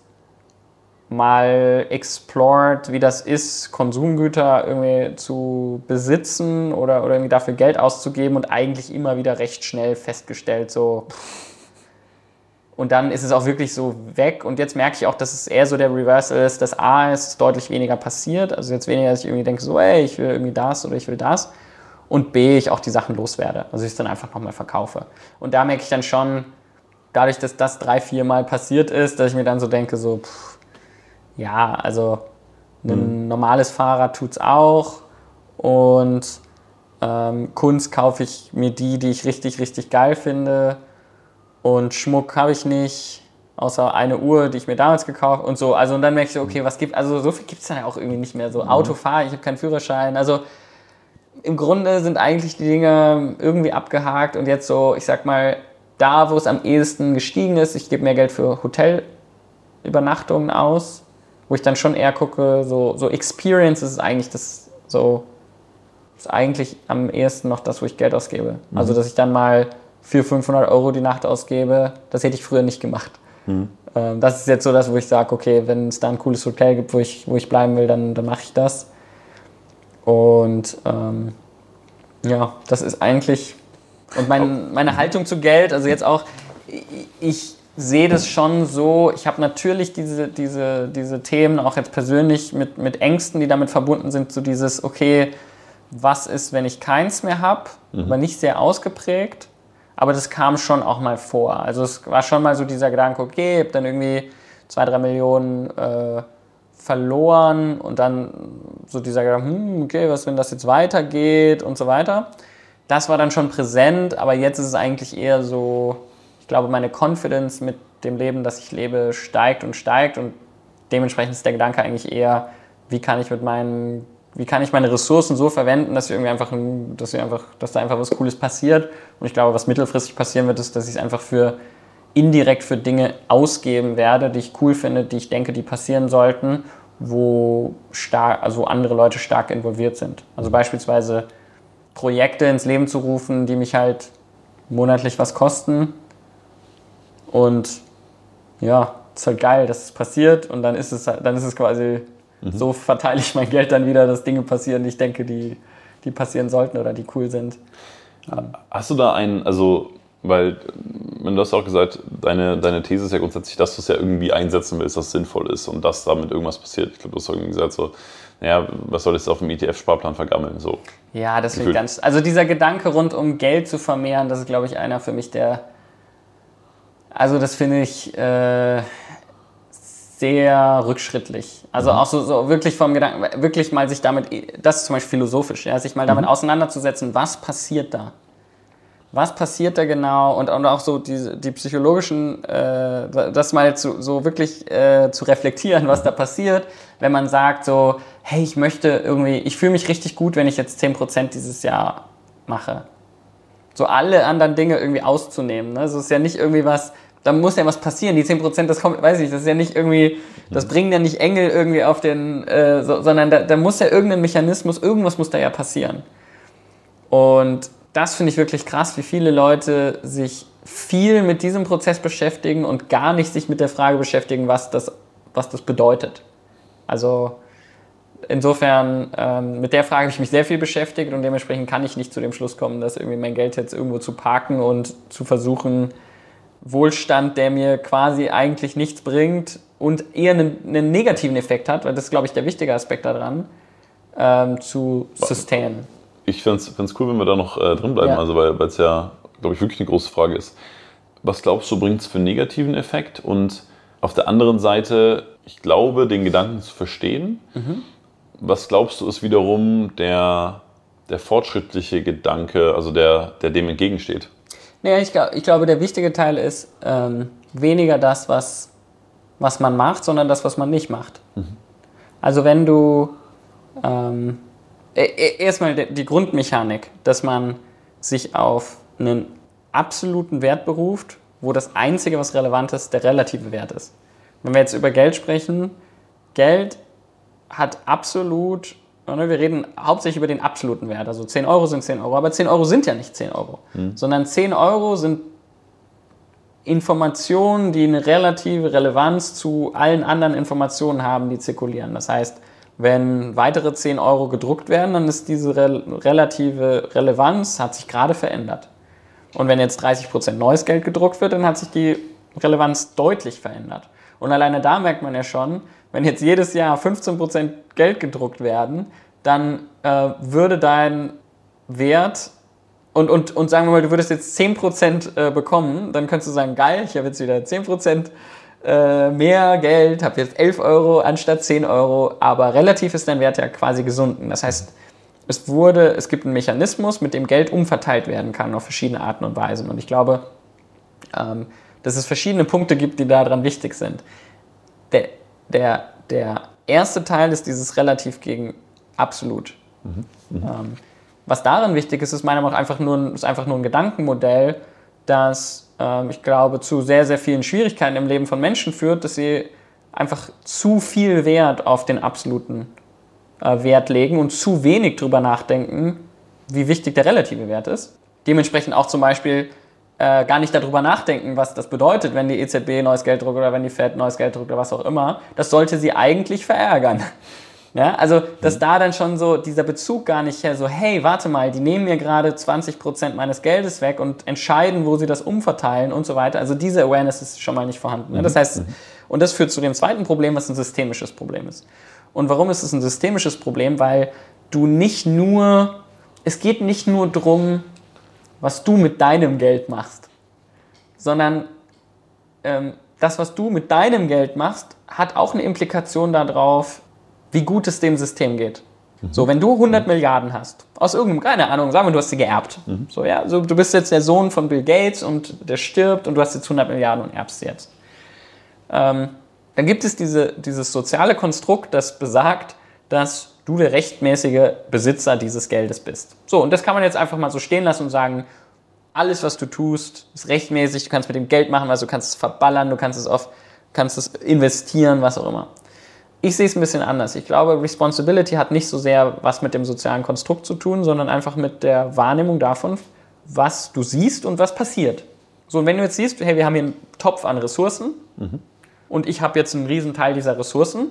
mal explored, wie das ist, Konsumgüter irgendwie zu besitzen oder, oder irgendwie dafür Geld auszugeben und eigentlich immer wieder recht schnell festgestellt, so. Und dann ist es auch wirklich so weg. Und jetzt merke ich auch, dass es eher so der Reversal ist, dass A ist deutlich weniger passiert. Also jetzt weniger, dass ich irgendwie denke, so, ey, ich will irgendwie das oder ich will das. Und B, ich auch die Sachen loswerde. Also ich es dann einfach nochmal verkaufe. Und da merke ich dann schon, dadurch, dass das drei, vier Mal passiert ist, dass ich mir dann so denke, so, pff, ja, also ein mhm. normales Fahrrad tut es auch. Und ähm, Kunst kaufe ich mir die, die ich richtig, richtig geil finde. Und Schmuck habe ich nicht, außer eine Uhr, die ich mir damals gekauft und so. Also und dann merke ich so, okay, was gibt, also so viel gibt es dann ja auch irgendwie nicht mehr. So mhm. Autofahren, ich habe keinen Führerschein. Also im Grunde sind eigentlich die Dinge irgendwie abgehakt und jetzt so, ich sag mal, da, wo es am ehesten gestiegen ist, ich gebe mehr Geld für Hotelübernachtungen aus wo ich dann schon eher gucke, so, so Experience ist eigentlich das so, ist eigentlich am ehesten noch das, wo ich Geld ausgebe. Mhm. Also, dass ich dann mal für 500 Euro die Nacht ausgebe, das hätte ich früher nicht gemacht. Mhm. Ähm, das ist jetzt so das, wo ich sage, okay, wenn es da ein cooles Hotel gibt, wo ich, wo ich bleiben will, dann, dann mache ich das. Und ähm, ja, das ist eigentlich. Und mein, meine Haltung zu Geld, also jetzt auch, ich, sehe das schon so, ich habe natürlich diese, diese, diese Themen auch jetzt persönlich mit, mit Ängsten, die damit verbunden sind, so dieses, okay, was ist, wenn ich keins mehr habe, mhm. aber nicht sehr ausgeprägt. Aber das kam schon auch mal vor. Also es war schon mal so dieser Gedanke, okay, ich habe dann irgendwie zwei, drei Millionen äh, verloren und dann so dieser Gedanke, hm, okay, was, wenn das jetzt weitergeht und so weiter. Das war dann schon präsent, aber jetzt ist es eigentlich eher so, ich glaube, meine Confidence mit dem Leben, das ich lebe, steigt und steigt und dementsprechend ist der Gedanke eigentlich eher, wie kann ich mit meinen wie kann ich meine Ressourcen so verwenden, dass, irgendwie einfach, dass, wir einfach, dass da einfach was Cooles passiert. Und ich glaube, was mittelfristig passieren wird, ist, dass ich es einfach für indirekt für Dinge ausgeben werde, die ich cool finde, die ich denke, die passieren sollten, wo stark, also andere Leute stark involviert sind. Also beispielsweise Projekte ins Leben zu rufen, die mich halt monatlich was kosten. Und ja, ist halt geil, dass es passiert und dann ist es, dann ist es quasi Mhm. So verteile ich mein Geld dann wieder, dass Dinge passieren, die ich denke, die, die passieren sollten oder die cool sind. Hast du da einen, also, weil, du hast auch gesagt, deine, deine These ist ja grundsätzlich, dass du es ja irgendwie einsetzen willst, was sinnvoll ist und dass damit irgendwas passiert. Ich glaube, du hast irgendwie gesagt, so, naja, was soll ich auf dem ETF-Sparplan vergammeln? So. Ja, das wird ganz. Also dieser Gedanke rund um Geld zu vermehren, das ist, glaube ich, einer für mich, der. Also, das finde ich. Äh, sehr rückschrittlich. Also mhm. auch so, so wirklich vom Gedanken, wirklich mal sich damit, das ist zum Beispiel philosophisch, ja, sich mal damit mhm. auseinanderzusetzen, was passiert da? Was passiert da genau? Und, und auch so die, die psychologischen, äh, das mal zu, so wirklich äh, zu reflektieren, was da passiert, wenn man sagt so, hey, ich möchte irgendwie, ich fühle mich richtig gut, wenn ich jetzt 10% dieses Jahr mache. So alle anderen Dinge irgendwie auszunehmen. Ne? Also es ist ja nicht irgendwie was, da muss ja was passieren. Die 10%, das kommt, weiß ich, das ist ja nicht irgendwie, das mhm. bringen ja nicht Engel irgendwie auf den, äh, so, sondern da, da muss ja irgendein Mechanismus, irgendwas muss da ja passieren. Und das finde ich wirklich krass, wie viele Leute sich viel mit diesem Prozess beschäftigen und gar nicht sich mit der Frage beschäftigen, was das, was das bedeutet. Also insofern, ähm, mit der Frage habe ich mich sehr viel beschäftigt und dementsprechend kann ich nicht zu dem Schluss kommen, dass irgendwie mein Geld jetzt irgendwo zu parken und zu versuchen, Wohlstand, der mir quasi eigentlich nichts bringt und eher einen, einen negativen Effekt hat, weil das ist, glaube ich, der wichtige Aspekt daran, ähm, zu sustainen. Ich finde es cool, wenn wir da noch äh, drin bleiben, ja. also weil es ja, glaube ich, wirklich eine große Frage ist. Was glaubst du, bringt es für einen negativen Effekt? Und auf der anderen Seite, ich glaube, den Gedanken zu verstehen. Mhm. Was glaubst du, ist wiederum der, der fortschrittliche Gedanke, also der, der dem entgegensteht? Nee, ich, glaub, ich glaube, der wichtige Teil ist ähm, weniger das, was, was man macht, sondern das, was man nicht macht. Mhm. Also wenn du ähm, e, e, erstmal die Grundmechanik, dass man sich auf einen absoluten Wert beruft, wo das Einzige, was relevant ist, der relative Wert ist. Wenn wir jetzt über Geld sprechen, Geld hat absolut wir reden hauptsächlich über den absoluten Wert. Also 10 Euro sind 10 Euro, aber 10 Euro sind ja nicht 10 Euro, mhm. sondern 10 Euro sind Informationen, die eine relative Relevanz zu allen anderen Informationen haben, die zirkulieren. Das heißt, wenn weitere 10 Euro gedruckt werden, dann ist diese re relative Relevanz, hat sich gerade verändert. Und wenn jetzt 30% neues Geld gedruckt wird, dann hat sich die Relevanz deutlich verändert. Und alleine da merkt man ja schon, wenn jetzt jedes Jahr 15% Geld gedruckt werden, dann äh, würde dein Wert und, und, und sagen wir mal, du würdest jetzt 10% äh, bekommen, dann könntest du sagen, geil, ich habe jetzt wieder 10% äh, mehr Geld, habe jetzt 11 Euro anstatt 10 Euro, aber relativ ist dein Wert ja quasi gesunken. Das heißt, es wurde, es gibt einen Mechanismus, mit dem Geld umverteilt werden kann auf verschiedene Arten und Weisen. Und ich glaube, ähm, dass es verschiedene Punkte gibt, die daran wichtig sind. Der, der, der erste Teil ist dieses relativ gegen absolut. Mhm. Mhm. Ähm, was darin wichtig ist, ist meiner Meinung nach einfach nur, ein, ist einfach nur ein Gedankenmodell, das ähm, ich glaube zu sehr, sehr vielen Schwierigkeiten im Leben von Menschen führt, dass sie einfach zu viel Wert auf den absoluten äh, Wert legen und zu wenig darüber nachdenken, wie wichtig der relative Wert ist. Dementsprechend auch zum Beispiel äh, gar nicht darüber nachdenken, was das bedeutet, wenn die EZB neues Geld druckt oder wenn die Fed neues Geld druckt oder was auch immer. Das sollte sie eigentlich verärgern. (laughs) Ja, also, dass mhm. da dann schon so dieser Bezug gar nicht her, so, hey, warte mal, die nehmen mir gerade 20% meines Geldes weg und entscheiden, wo sie das umverteilen und so weiter. Also diese Awareness ist schon mal nicht vorhanden. Ne? Das mhm. heißt, mhm. und das führt zu dem zweiten Problem, was ein systemisches Problem ist. Und warum ist es ein systemisches Problem? Weil du nicht nur, es geht nicht nur darum, was du mit deinem Geld machst, sondern ähm, das, was du mit deinem Geld machst, hat auch eine Implikation darauf, wie gut es dem System geht. Mhm. So, wenn du 100 mhm. Milliarden hast, aus irgendeinem, keine Ahnung, sagen wir, du hast sie geerbt. Mhm. So, ja, so, du bist jetzt der Sohn von Bill Gates und der stirbt und du hast jetzt 100 Milliarden und erbst sie jetzt. Ähm, dann gibt es diese, dieses soziale Konstrukt, das besagt, dass du der rechtmäßige Besitzer dieses Geldes bist. So, und das kann man jetzt einfach mal so stehen lassen und sagen, alles, was du tust, ist rechtmäßig, du kannst mit dem Geld machen, also du kannst es verballern, du kannst es auf, kannst es investieren, was auch immer. Ich sehe es ein bisschen anders. Ich glaube, Responsibility hat nicht so sehr was mit dem sozialen Konstrukt zu tun, sondern einfach mit der Wahrnehmung davon, was du siehst und was passiert. So, und wenn du jetzt siehst, hey, wir haben hier einen Topf an Ressourcen mhm. und ich habe jetzt einen riesen Teil dieser Ressourcen,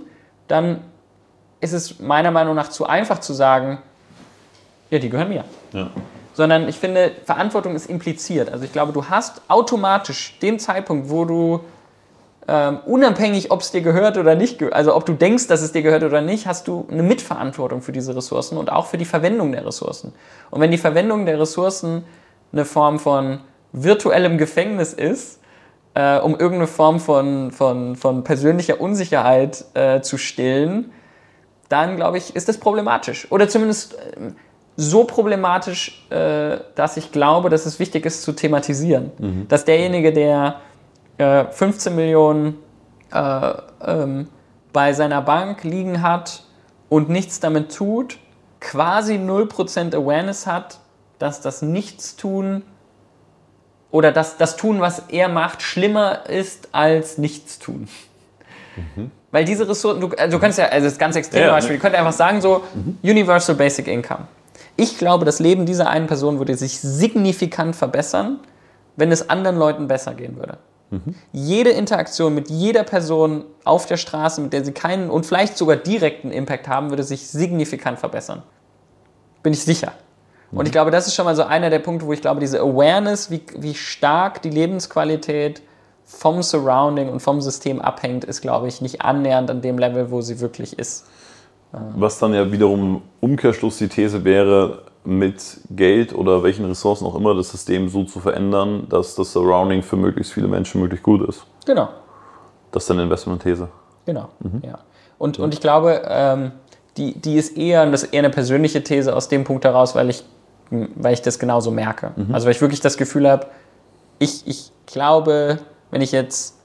dann ist es meiner Meinung nach zu einfach zu sagen, ja, die gehören mir. Ja. Sondern ich finde, Verantwortung ist impliziert. Also ich glaube, du hast automatisch den Zeitpunkt, wo du ähm, unabhängig, ob es dir gehört oder nicht, also ob du denkst, dass es dir gehört oder nicht, hast du eine Mitverantwortung für diese Ressourcen und auch für die Verwendung der Ressourcen. Und wenn die Verwendung der Ressourcen eine Form von virtuellem Gefängnis ist, äh, um irgendeine Form von, von, von persönlicher Unsicherheit äh, zu stillen, dann glaube ich, ist das problematisch. Oder zumindest äh, so problematisch, äh, dass ich glaube, dass es wichtig ist zu thematisieren. Mhm. Dass derjenige, der äh, 15 Millionen äh, ähm, bei seiner Bank liegen hat und nichts damit tut, quasi 0% Awareness hat, dass das Nichtstun oder dass das Tun, was er macht, schlimmer ist als Nichtstun. Mhm. Weil diese Ressourcen, du, also du kannst ja, also das ist ganz extrem ja, Beispiel, ne? ihr könnt einfach sagen so, mhm. Universal Basic Income. Ich glaube, das Leben dieser einen Person würde sich signifikant verbessern, wenn es anderen Leuten besser gehen würde. Mhm. Jede Interaktion mit jeder Person auf der Straße, mit der sie keinen und vielleicht sogar direkten Impact haben, würde sich signifikant verbessern. Bin ich sicher. Mhm. Und ich glaube, das ist schon mal so einer der Punkte, wo ich glaube, diese Awareness, wie, wie stark die Lebensqualität vom Surrounding und vom System abhängt, ist, glaube ich, nicht annähernd an dem Level, wo sie wirklich ist. Was dann ja wiederum Umkehrschluss die These wäre, mit Geld oder welchen Ressourcen auch immer das System so zu verändern, dass das Surrounding für möglichst viele Menschen möglichst gut ist. Genau. Das ist dann eine Investment-These. Genau, mhm. ja. Und, und ich glaube, ähm, die, die ist eher, das ist eher eine persönliche These aus dem Punkt heraus, weil ich, weil ich das genauso merke. Mhm. Also weil ich wirklich das Gefühl habe, ich, ich glaube, wenn ich jetzt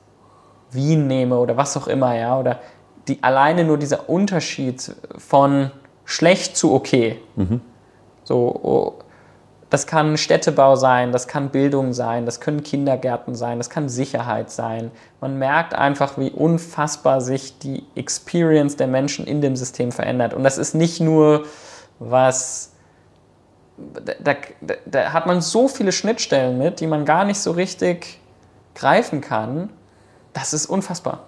Wien nehme oder was auch immer, ja, oder die, alleine nur dieser Unterschied von schlecht zu okay. Mhm. So, oh, das kann Städtebau sein, das kann Bildung sein, das können Kindergärten sein, das kann Sicherheit sein. Man merkt einfach, wie unfassbar sich die Experience der Menschen in dem System verändert. Und das ist nicht nur was da, da, da, hat man so viele Schnittstellen mit, die man gar nicht so richtig greifen kann, das ist unfassbar.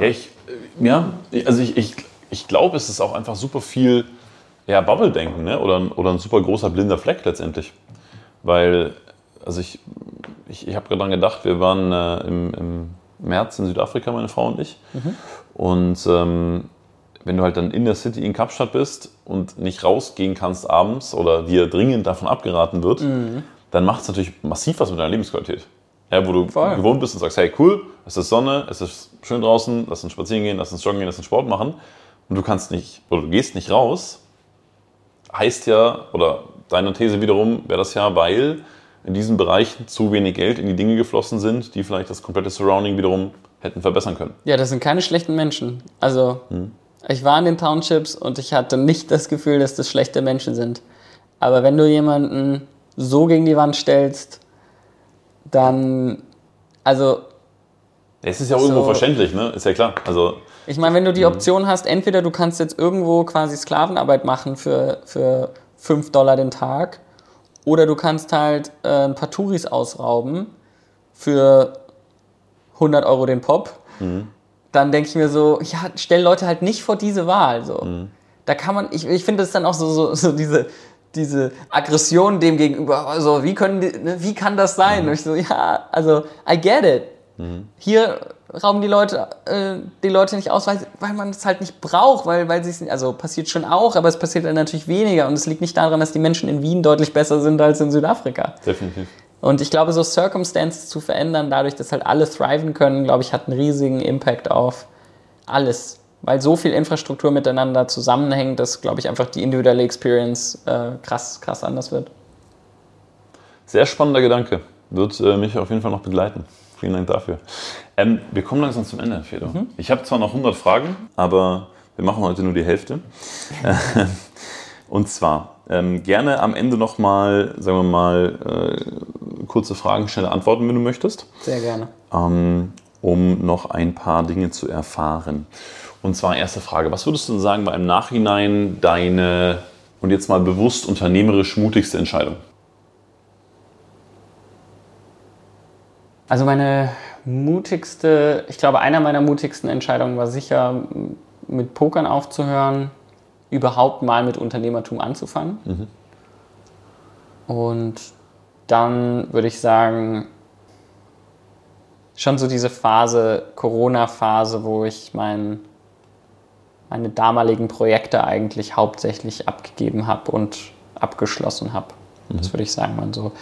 Ja, ich, ja also ich, ich, ich glaube, es ist auch einfach super viel ja, Bubble-Denken ne? oder, oder ein super großer blinder Fleck letztendlich. Weil, also ich, ich, ich habe gerade daran gedacht, wir waren äh, im, im März in Südafrika, meine Frau und ich. Mhm. Und ähm, wenn du halt dann in der City in Kapstadt bist und nicht rausgehen kannst abends oder dir dringend davon abgeraten wird, mhm. dann macht es natürlich massiv was mit deiner Lebensqualität. Ja, wo du Voll. gewohnt bist und sagst, hey cool, es ist Sonne, es ist schön draußen, lass uns spazieren gehen, lass uns joggen gehen, lass uns Sport machen. Und du kannst nicht, oder du gehst nicht raus, heißt ja, oder deine These wiederum wäre das ja, weil in diesen Bereichen zu wenig Geld in die Dinge geflossen sind, die vielleicht das komplette Surrounding wiederum hätten verbessern können. Ja, das sind keine schlechten Menschen. Also, hm. ich war in den Townships und ich hatte nicht das Gefühl, dass das schlechte Menschen sind. Aber wenn du jemanden so gegen die Wand stellst, dann, also. Es ist ja auch so, irgendwo verständlich, ne? Ist ja klar. Also, ich meine, wenn du die mhm. Option hast, entweder du kannst jetzt irgendwo quasi Sklavenarbeit machen für, für 5 Dollar den Tag Oder du kannst halt äh, ein paar Touris ausrauben für 100 Euro den Pop. Mhm. Dann denke ich mir so, ja, stell Leute halt nicht vor diese Wahl. So. Mhm. Da kann man, ich, ich finde es dann auch so, so, so diese, diese Aggression dem gegenüber, also wie können die, ne, wie kann das sein? Und ich so, ja, also I get it. Hier rauben die Leute äh, die Leute nicht aus, weil, weil man es halt nicht braucht, weil, weil sie also passiert schon auch, aber es passiert dann natürlich weniger und es liegt nicht daran, dass die Menschen in Wien deutlich besser sind als in Südafrika. Definitiv. Und ich glaube, so Circumstances zu verändern, dadurch, dass halt alle thriven können, glaube ich, hat einen riesigen Impact auf alles. Weil so viel Infrastruktur miteinander zusammenhängt, dass, glaube ich, einfach die individuelle Experience äh, krass, krass anders wird. Sehr spannender Gedanke. Wird äh, mich auf jeden Fall noch begleiten. Vielen Dank dafür. Ähm, wir kommen langsam zum Ende, Fedor. Mhm. Ich habe zwar noch 100 Fragen, aber wir machen heute nur die Hälfte. (laughs) Und zwar ähm, gerne am Ende nochmal, sagen wir mal, äh, kurze Fragen, schnelle Antworten, wenn du möchtest. Sehr gerne. ähm, um noch ein paar Dinge zu erfahren. Und zwar erste Frage, was würdest du denn sagen, war im Nachhinein deine, und jetzt mal bewusst unternehmerisch mutigste Entscheidung? Also meine mutigste, ich glaube, einer meiner mutigsten Entscheidungen war sicher, mit Pokern aufzuhören, überhaupt mal mit Unternehmertum anzufangen. Und dann würde ich sagen, schon so diese Phase, Corona-Phase, wo ich mein, meine damaligen Projekte eigentlich hauptsächlich abgegeben habe und abgeschlossen habe. Das würde ich sagen, waren so.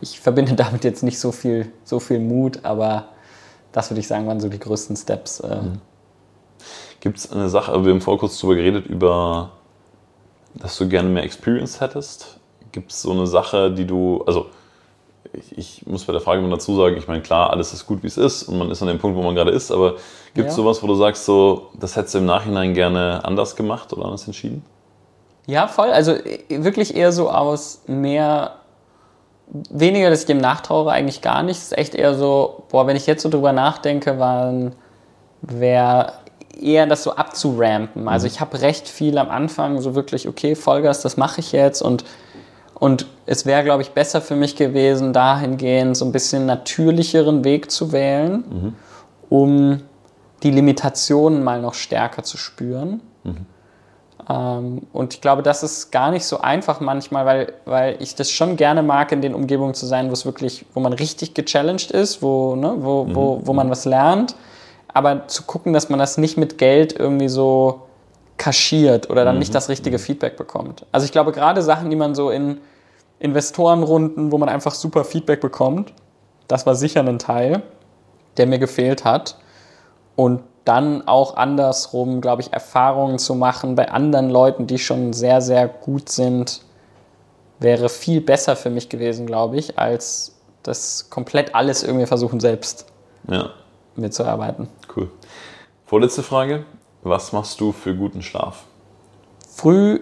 Ich verbinde (laughs) damit jetzt nicht so viel, so viel Mut, aber das würde ich sagen, waren so die größten Steps. Äh, Gibt es eine Sache, wir haben vorher kurz darüber geredet, über, dass du gerne mehr Experience hättest? Gibt es so eine Sache, die du, also ich, ich muss bei der Frage mal dazu sagen, ich meine, klar, alles ist gut, wie es ist und man ist an dem Punkt, wo man gerade ist, aber gibt es Ja. sowas, wo du sagst, so, das hättest du im Nachhinein gerne anders gemacht oder anders entschieden? Ja, voll. Also wirklich eher so aus mehr, weniger, dass ich dem nachtraue, eigentlich gar nicht. Es ist echt eher so, boah, wenn ich jetzt so drüber nachdenke, wäre eher das so abzurampen. Also ich habe recht viel am Anfang so wirklich, okay, Vollgas, das mache ich jetzt und und es wäre, glaube ich, besser für mich gewesen, dahingehend so ein bisschen natürlicheren Weg zu wählen, um die Limitationen mal noch stärker zu spüren. Ähm, und ich glaube, das ist gar nicht so einfach manchmal, weil, weil ich das schon gerne mag, in den Umgebungen zu sein, wo es wirklich, wo man richtig gechallenged ist, wo, ne, wo, wo, wo man was lernt. Aber zu gucken, dass man das nicht mit Geld irgendwie so kaschiert oder dann nicht das richtige Feedback bekommt. Also ich glaube, gerade Sachen, die man so in Investorenrunden, wo man einfach super Feedback bekommt, das war sicher ein Teil, der mir gefehlt hat. Und dann auch andersrum, glaube ich, Erfahrungen zu machen bei anderen Leuten, die schon sehr, sehr gut sind, wäre viel besser für mich gewesen, glaube ich, als das komplett alles irgendwie versuchen, selbst Ja, mitzuarbeiten. cool. Vorletzte Frage. Was machst du für guten Schlaf? Früh,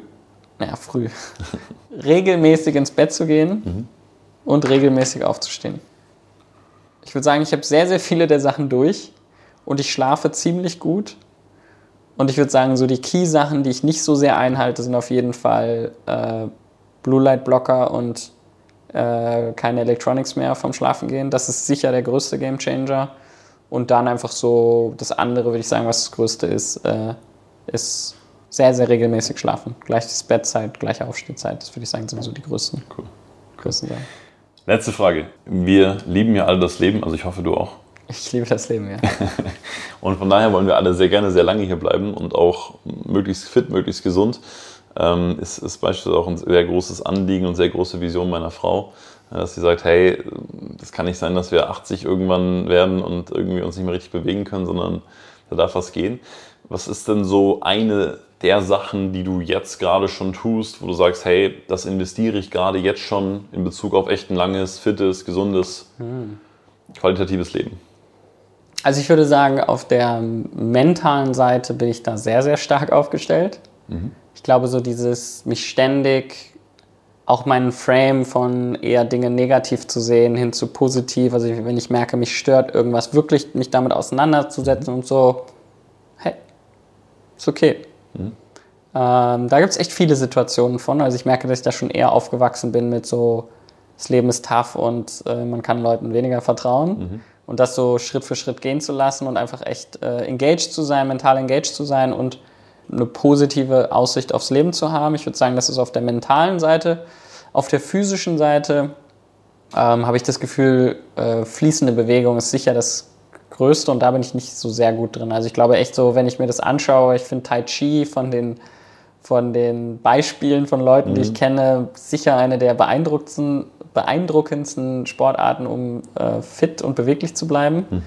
naja, früh, (laughs) regelmäßig ins Bett zu gehen und regelmäßig aufzustehen. Ich würde sagen, ich habe sehr, sehr viele der Sachen durch und ich schlafe ziemlich gut. Und ich würde sagen, so die Key-Sachen, die ich nicht so sehr einhalte, sind auf jeden Fall äh, Blue Light Blocker und äh, keine Electronics mehr vom Schlafen gehen. Das ist sicher der größte Game Changer. Und dann einfach so das andere, würde ich sagen, was das größte ist, äh, ist sehr, sehr regelmäßig schlafen. Gleiches Bettzeit, gleiche Aufstehzeit. Das würde ich sagen, sind so die größten, Cool. größten Sachen. Letzte Frage. Wir lieben ja alle das Leben, also ich hoffe, du auch. Ich liebe das Leben, ja. (laughs) Und von daher wollen wir alle sehr gerne sehr lange hier bleiben und auch möglichst fit, möglichst gesund. Ähm, ist, ist beispielsweise auch ein sehr großes Anliegen und sehr große Vision meiner Frau, dass sie sagt, hey, das kann nicht sein, dass wir 80 irgendwann werden und irgendwie uns nicht mehr richtig bewegen können, sondern da darf was gehen. Was ist denn so eine der Sachen, die du jetzt gerade schon tust, wo du sagst, hey, das investiere ich gerade jetzt schon in Bezug auf echt ein langes, fittes, gesundes, qualitatives Leben? Also ich würde sagen, auf der mentalen Seite bin ich da sehr, sehr stark aufgestellt. Ich glaube, so dieses mich ständig auch meinen Frame von eher Dinge negativ zu sehen hin zu positiv. Also wenn ich merke, mich stört irgendwas, wirklich mich damit auseinanderzusetzen und so, hey, ist okay. Ähm, da gibt es echt viele Situationen von. Also ich merke, dass ich da schon eher aufgewachsen bin mit so das Leben ist tough und äh, man kann Leuten weniger vertrauen. Mhm. Und das so Schritt für Schritt gehen zu lassen und einfach echt äh, engaged zu sein, mental engaged zu sein und eine positive Aussicht aufs Leben zu haben. Ich würde sagen, das ist auf der mentalen Seite. Auf der physischen Seite ähm, habe ich das Gefühl, äh, fließende Bewegung ist sicher das Größte und da bin ich nicht so sehr gut drin. Also ich glaube echt so, wenn ich mir das anschaue, ich finde Tai Chi von den, von den Beispielen von Leuten, mhm. die ich mhm. kenne, sicher eine der beeindruckendsten, beeindruckendsten Sportarten, um äh, fit und beweglich zu bleiben. Mhm.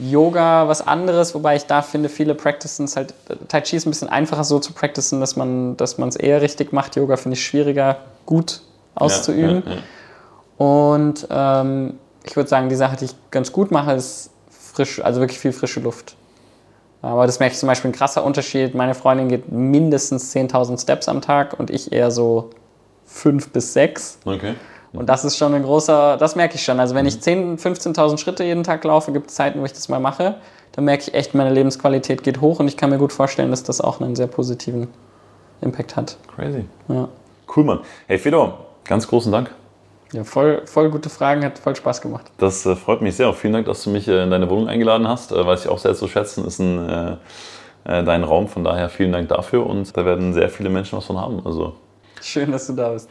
Yoga was anderes, wobei ich da finde, viele practicen es halt, Tai Chi ist ein bisschen einfacher so zu practicen, dass man dass es eher richtig macht. Yoga finde ich schwieriger, gut auszuüben. Ja, ja, ja. Und ähm, ich würde sagen, die Sache, die ich ganz gut mache, ist frisch, also wirklich viel frische Luft. Aber das merke ich zum Beispiel ein krasser Unterschied. Meine Freundin geht mindestens 10.000 Steps am Tag und ich eher so 5 bis 6. Okay. Und das ist schon ein großer, das merke ich schon. Also wenn ich 10.000, mhm. 15.000 Schritte jeden Tag laufe, gibt es Zeiten, wo ich das mal mache, dann merke ich echt, meine Lebensqualität geht hoch und ich kann mir gut vorstellen, dass das auch einen sehr positiven Impact hat. Crazy. Ja. Cool, Mann. Hey Fedor, ganz großen Dank. Ja, voll, voll gute Fragen, hat voll Spaß gemacht. Das äh, freut mich sehr. Auch vielen Dank, dass du mich äh, in deine Wohnung eingeladen hast. Äh, weiß ich auch sehr zu schätzen, ist ein, äh, äh, dein Raum. Von daher vielen Dank dafür und da werden sehr viele Menschen was von haben. Also. Schön, dass du da bist.